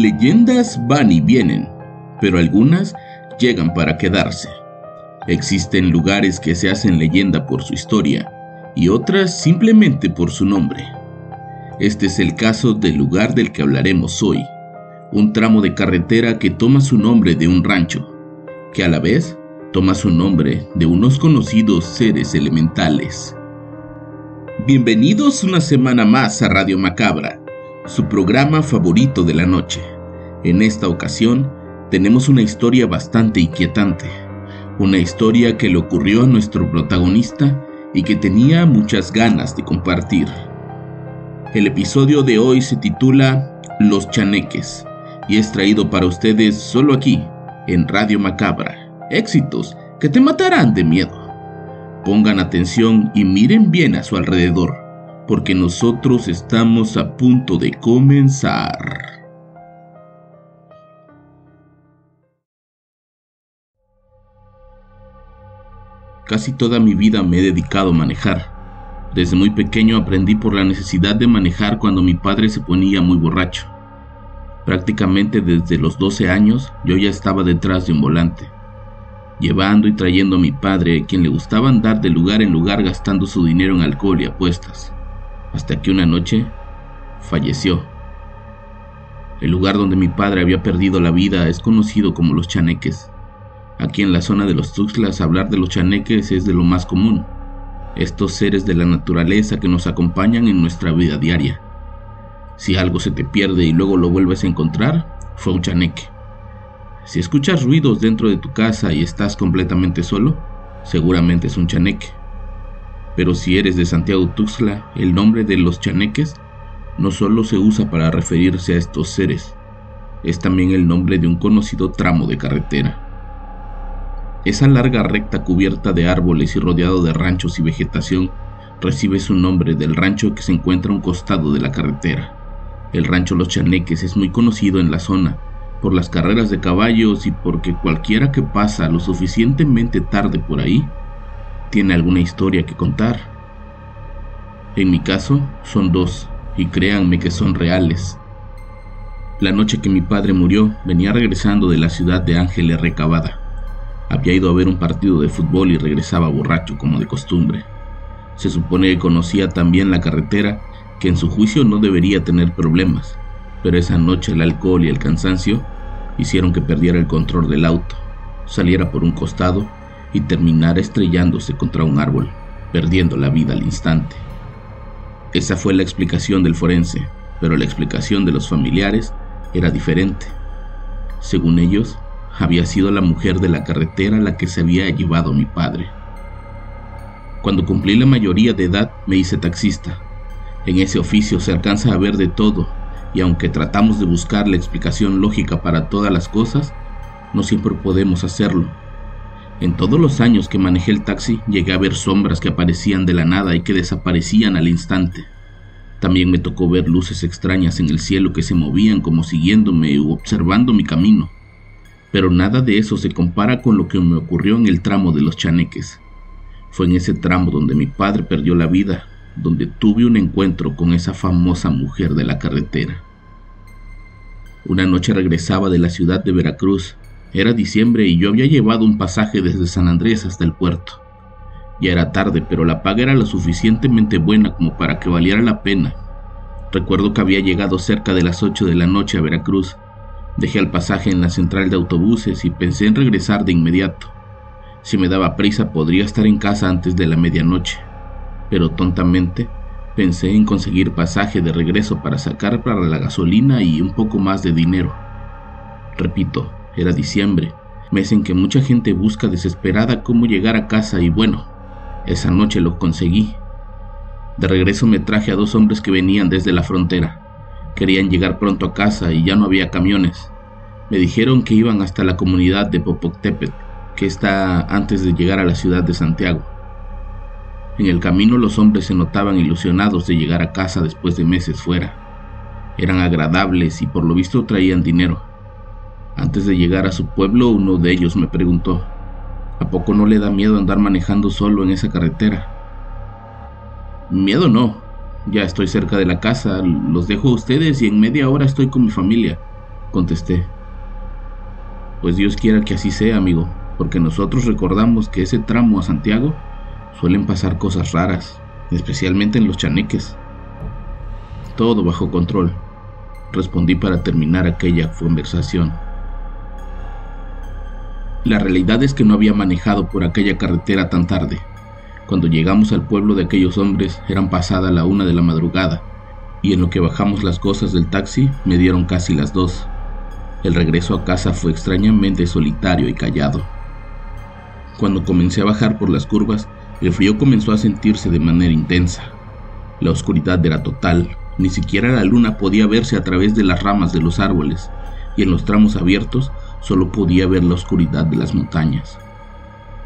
Leyendas van y vienen, pero algunas llegan para quedarse. Existen lugares que se hacen leyenda por su historia y otras simplemente por su nombre. Este es el caso del lugar del que hablaremos hoy, un tramo de carretera que toma su nombre de un rancho, que a la vez toma su nombre de unos conocidos seres elementales. Bienvenidos una semana más a Radio Macabra, su programa favorito de la noche. En esta ocasión tenemos una historia bastante inquietante, una historia que le ocurrió a nuestro protagonista y que tenía muchas ganas de compartir. El episodio de hoy se titula Los Chaneques y es traído para ustedes solo aquí, en Radio Macabra. Éxitos que te matarán de miedo. Pongan atención y miren bien a su alrededor, porque nosotros estamos a punto de comenzar. Casi toda mi vida me he dedicado a manejar. Desde muy pequeño aprendí por la necesidad de manejar cuando mi padre se ponía muy borracho. Prácticamente desde los 12 años yo ya estaba detrás de un volante, llevando y trayendo a mi padre, quien le gustaba andar de lugar en lugar gastando su dinero en alcohol y apuestas, hasta que una noche falleció. El lugar donde mi padre había perdido la vida es conocido como los chaneques. Aquí en la zona de los Tuxtlas hablar de los chaneques es de lo más común. Estos seres de la naturaleza que nos acompañan en nuestra vida diaria. Si algo se te pierde y luego lo vuelves a encontrar, fue un chaneque. Si escuchas ruidos dentro de tu casa y estás completamente solo, seguramente es un chaneque. Pero si eres de Santiago Tuxtla, el nombre de los chaneques no solo se usa para referirse a estos seres, es también el nombre de un conocido tramo de carretera. Esa larga recta cubierta de árboles y rodeado de ranchos y vegetación recibe su nombre del rancho que se encuentra a un costado de la carretera. El rancho Los Chaneques es muy conocido en la zona por las carreras de caballos y porque cualquiera que pasa lo suficientemente tarde por ahí tiene alguna historia que contar. En mi caso son dos, y créanme que son reales. La noche que mi padre murió venía regresando de la ciudad de Ángeles Recabada. Había ido a ver un partido de fútbol y regresaba borracho como de costumbre. Se supone que conocía también la carretera, que en su juicio no debería tener problemas, pero esa noche el alcohol y el cansancio hicieron que perdiera el control del auto, saliera por un costado y terminara estrellándose contra un árbol, perdiendo la vida al instante. Esa fue la explicación del forense, pero la explicación de los familiares era diferente. Según ellos, había sido la mujer de la carretera la que se había llevado a mi padre. Cuando cumplí la mayoría de edad me hice taxista. En ese oficio se alcanza a ver de todo, y aunque tratamos de buscar la explicación lógica para todas las cosas, no siempre podemos hacerlo. En todos los años que manejé el taxi llegué a ver sombras que aparecían de la nada y que desaparecían al instante. También me tocó ver luces extrañas en el cielo que se movían como siguiéndome u observando mi camino pero nada de eso se compara con lo que me ocurrió en el tramo de los chaneques. Fue en ese tramo donde mi padre perdió la vida, donde tuve un encuentro con esa famosa mujer de la carretera. Una noche regresaba de la ciudad de Veracruz. Era diciembre y yo había llevado un pasaje desde San Andrés hasta el puerto. Ya era tarde, pero la paga era lo suficientemente buena como para que valiera la pena. Recuerdo que había llegado cerca de las 8 de la noche a Veracruz Dejé el pasaje en la central de autobuses y pensé en regresar de inmediato. Si me daba prisa podría estar en casa antes de la medianoche, pero tontamente pensé en conseguir pasaje de regreso para sacar para la gasolina y un poco más de dinero. Repito, era diciembre, mes en que mucha gente busca desesperada cómo llegar a casa y bueno, Esa noche lo conseguí. De regreso me traje a dos hombres que venían desde la frontera. Querían llegar pronto a casa y ya no había camiones. Me dijeron que iban hasta la comunidad de Popoctépetl, que está antes de llegar a la ciudad de Santiago. En el camino los hombres se notaban ilusionados de llegar a casa después de meses fuera. Eran agradables y por lo visto traían dinero. Antes de llegar a su pueblo uno de ellos me preguntó, ¿a poco no le da miedo andar manejando solo en esa carretera? Miedo no, ya estoy cerca de la casa, los dejo a ustedes y en media hora estoy con mi familia, contesté. Pues Dios quiera que así sea, amigo, porque nosotros recordamos que ese tramo a Santiago suelen pasar cosas raras, especialmente en los chaneques. Todo bajo control, respondí para terminar aquella conversación. La realidad es que no había manejado por aquella carretera tan tarde. Cuando llegamos al pueblo de aquellos hombres eran pasada la una de la madrugada, y en lo que bajamos las cosas del taxi me dieron casi las dos. El regreso a casa fue extrañamente solitario y callado. Cuando comencé a bajar por las curvas, el frío comenzó a sentirse de manera intensa. La oscuridad era total, ni siquiera la luna podía verse a través de las ramas de los árboles, y en los tramos abiertos solo podía ver la oscuridad de las montañas.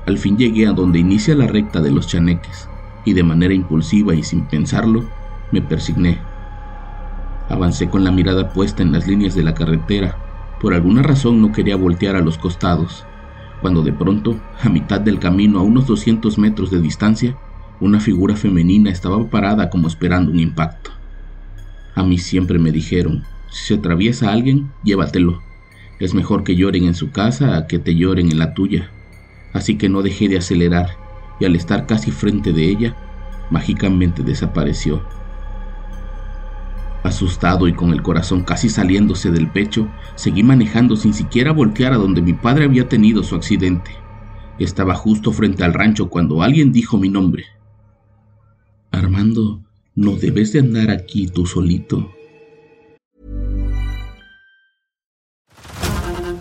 Al fin llegué a donde inicia la recta de los chaneques, y de manera impulsiva y sin pensarlo, me persigné. Avancé con la mirada puesta en las líneas de la carretera, por alguna razón no quería voltear a los costados, cuando de pronto, a mitad del camino, a unos 200 metros de distancia, una figura femenina estaba parada como esperando un impacto. A mí siempre me dijeron, si se atraviesa alguien, llévatelo. Es mejor que lloren en su casa a que te lloren en la tuya. Así que no dejé de acelerar y al estar casi frente de ella, mágicamente desapareció. Asustado y con el corazón casi saliéndose del pecho, seguí manejando sin siquiera voltear a donde mi padre había tenido su accidente. Estaba justo frente al rancho cuando alguien dijo mi nombre. Armando, no debes de andar aquí tú solito.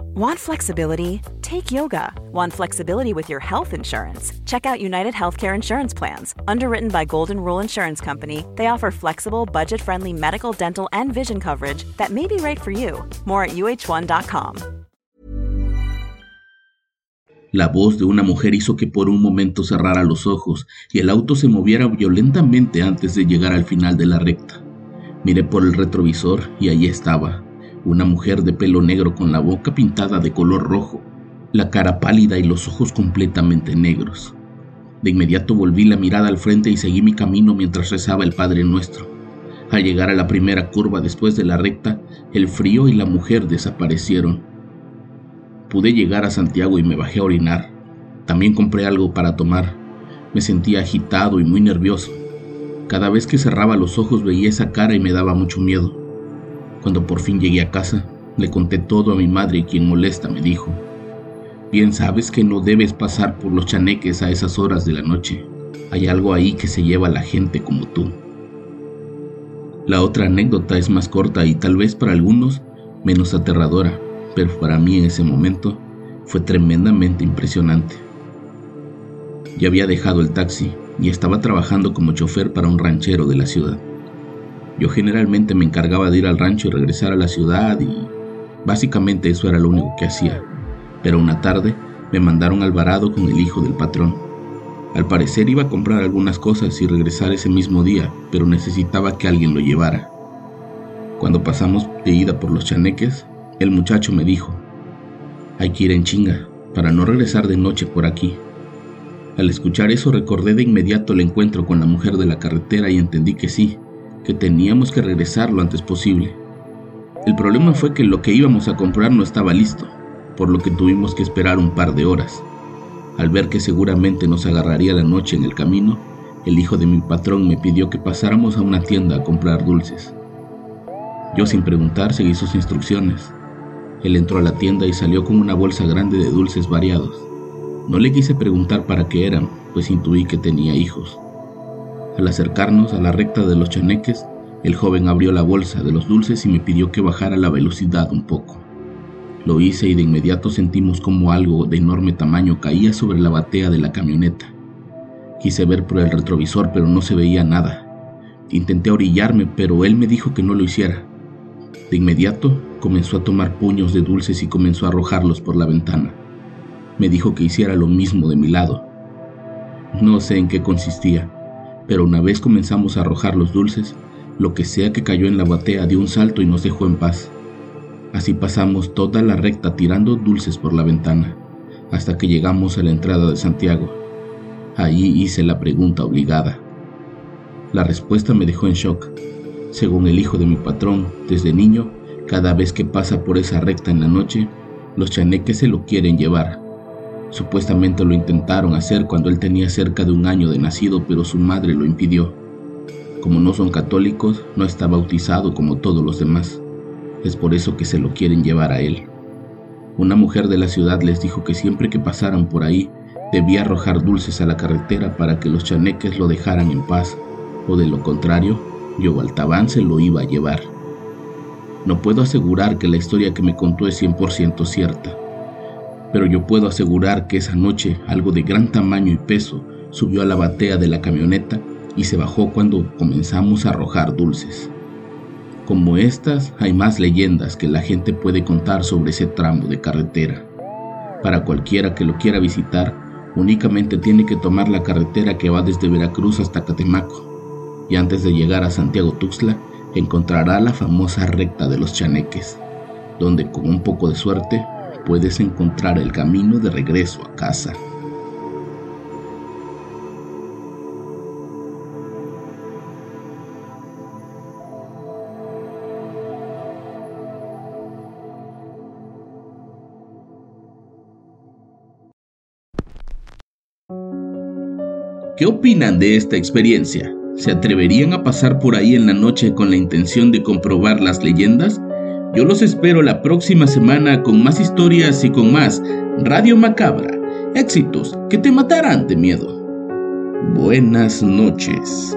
Want flexibility? Take yoga. Want flexibility with your health insurance? Check out United Healthcare Insurance Plans. Underwritten by Golden Rule Insurance Company, they offer flexible, budget friendly medical, dental, and vision coverage that may be right for you. More at uh1.com. La voz de una mujer hizo que por un momento cerrara los ojos y el auto se moviera violentamente antes de llegar al final de la recta. Miré por el retrovisor y allí estaba, una mujer de pelo negro con la boca pintada de color rojo, la cara pálida y los ojos completamente negros. De inmediato volví la mirada al frente y seguí mi camino mientras rezaba el Padre Nuestro. Al llegar a la primera curva después de la recta, el frío y la mujer desaparecieron. Pude llegar a Santiago y me bajé a orinar. También compré algo para tomar. Me sentía agitado y muy nervioso. Cada vez que cerraba los ojos veía esa cara y me daba mucho miedo. Cuando por fin llegué a casa, le conté todo a mi madre quien molesta me dijo, bien sabes que no debes pasar por los chaneques a esas horas de la noche. Hay algo ahí que se lleva a la gente como tú. La otra anécdota es más corta y tal vez para algunos menos aterradora, pero para mí en ese momento fue tremendamente impresionante. Ya había dejado el taxi y estaba trabajando como chofer para un ranchero de la ciudad. Yo generalmente me encargaba de ir al rancho y regresar a la ciudad y básicamente eso era lo único que hacía. Pero una tarde me mandaron al varado con el hijo del patrón. Al parecer iba a comprar algunas cosas y regresar ese mismo día, pero necesitaba que alguien lo llevara. Cuando pasamos de ida por los chaneques, el muchacho me dijo, hay que ir en chinga, para no regresar de noche por aquí. Al escuchar eso recordé de inmediato el encuentro con la mujer de la carretera y entendí que sí, que teníamos que regresar lo antes posible. El problema fue que lo que íbamos a comprar no estaba listo, por lo que tuvimos que esperar un par de horas. Al ver que seguramente nos agarraría la noche en el camino, el hijo de mi patrón me pidió que pasáramos a una tienda a comprar dulces. Yo sin preguntar seguí sus instrucciones. Él entró a la tienda y salió con una bolsa grande de dulces variados. No le quise preguntar para qué eran, pues intuí que tenía hijos. Al acercarnos a la recta de los chaneques, el joven abrió la bolsa de los dulces y me pidió que bajara la velocidad un poco. Lo hice y de inmediato sentimos como algo de enorme tamaño caía sobre la batea de la camioneta. Quise ver por el retrovisor, pero no se veía nada. Intenté orillarme, pero él me dijo que no lo hiciera. De inmediato comenzó a tomar puños de dulces y comenzó a arrojarlos por la ventana. Me dijo que hiciera lo mismo de mi lado. No sé en qué consistía, pero una vez comenzamos a arrojar los dulces, lo que sea que cayó en la batea dio un salto y nos dejó en paz. Así pasamos toda la recta tirando dulces por la ventana, hasta que llegamos a la entrada de Santiago. Allí hice la pregunta obligada. La respuesta me dejó en shock. Según el hijo de mi patrón, desde niño, cada vez que pasa por esa recta en la noche, los chaneques se lo quieren llevar. Supuestamente lo intentaron hacer cuando él tenía cerca de un año de nacido, pero su madre lo impidió. Como no son católicos, no está bautizado como todos los demás. Es por eso que se lo quieren llevar a él. Una mujer de la ciudad les dijo que siempre que pasaran por ahí, debía arrojar dulces a la carretera para que los chaneques lo dejaran en paz, o de lo contrario, Yobaltabán se lo iba a llevar. No puedo asegurar que la historia que me contó es 100% cierta, pero yo puedo asegurar que esa noche algo de gran tamaño y peso subió a la batea de la camioneta y se bajó cuando comenzamos a arrojar dulces. Como estas, hay más leyendas que la gente puede contar sobre ese tramo de carretera. Para cualquiera que lo quiera visitar, únicamente tiene que tomar la carretera que va desde Veracruz hasta Catemaco y antes de llegar a Santiago Tuxtla encontrará la famosa recta de los chaneques, donde con un poco de suerte puedes encontrar el camino de regreso a casa. ¿Qué opinan de esta experiencia? ¿Se atreverían a pasar por ahí en la noche con la intención de comprobar las leyendas? Yo los espero la próxima semana con más historias y con más Radio Macabra. Éxitos que te matarán de miedo. Buenas noches.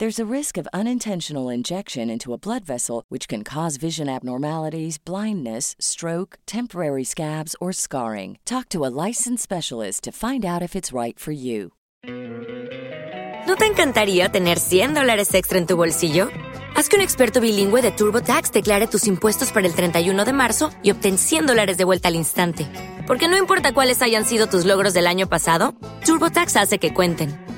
There's a risk of unintentional injection into a blood vessel, which can cause vision abnormalities, blindness, stroke, temporary scabs, or scarring. Talk to a licensed specialist to find out if it's right for you. ¿No te encantaría tener 100 dólares extra en tu bolsillo? Haz que un experto bilingüe de TurboTax declare tus impuestos para el 31 de marzo y obtén 100 dólares de vuelta al instante. Porque no importa cuáles hayan sido tus logros del año pasado, TurboTax hace que cuenten.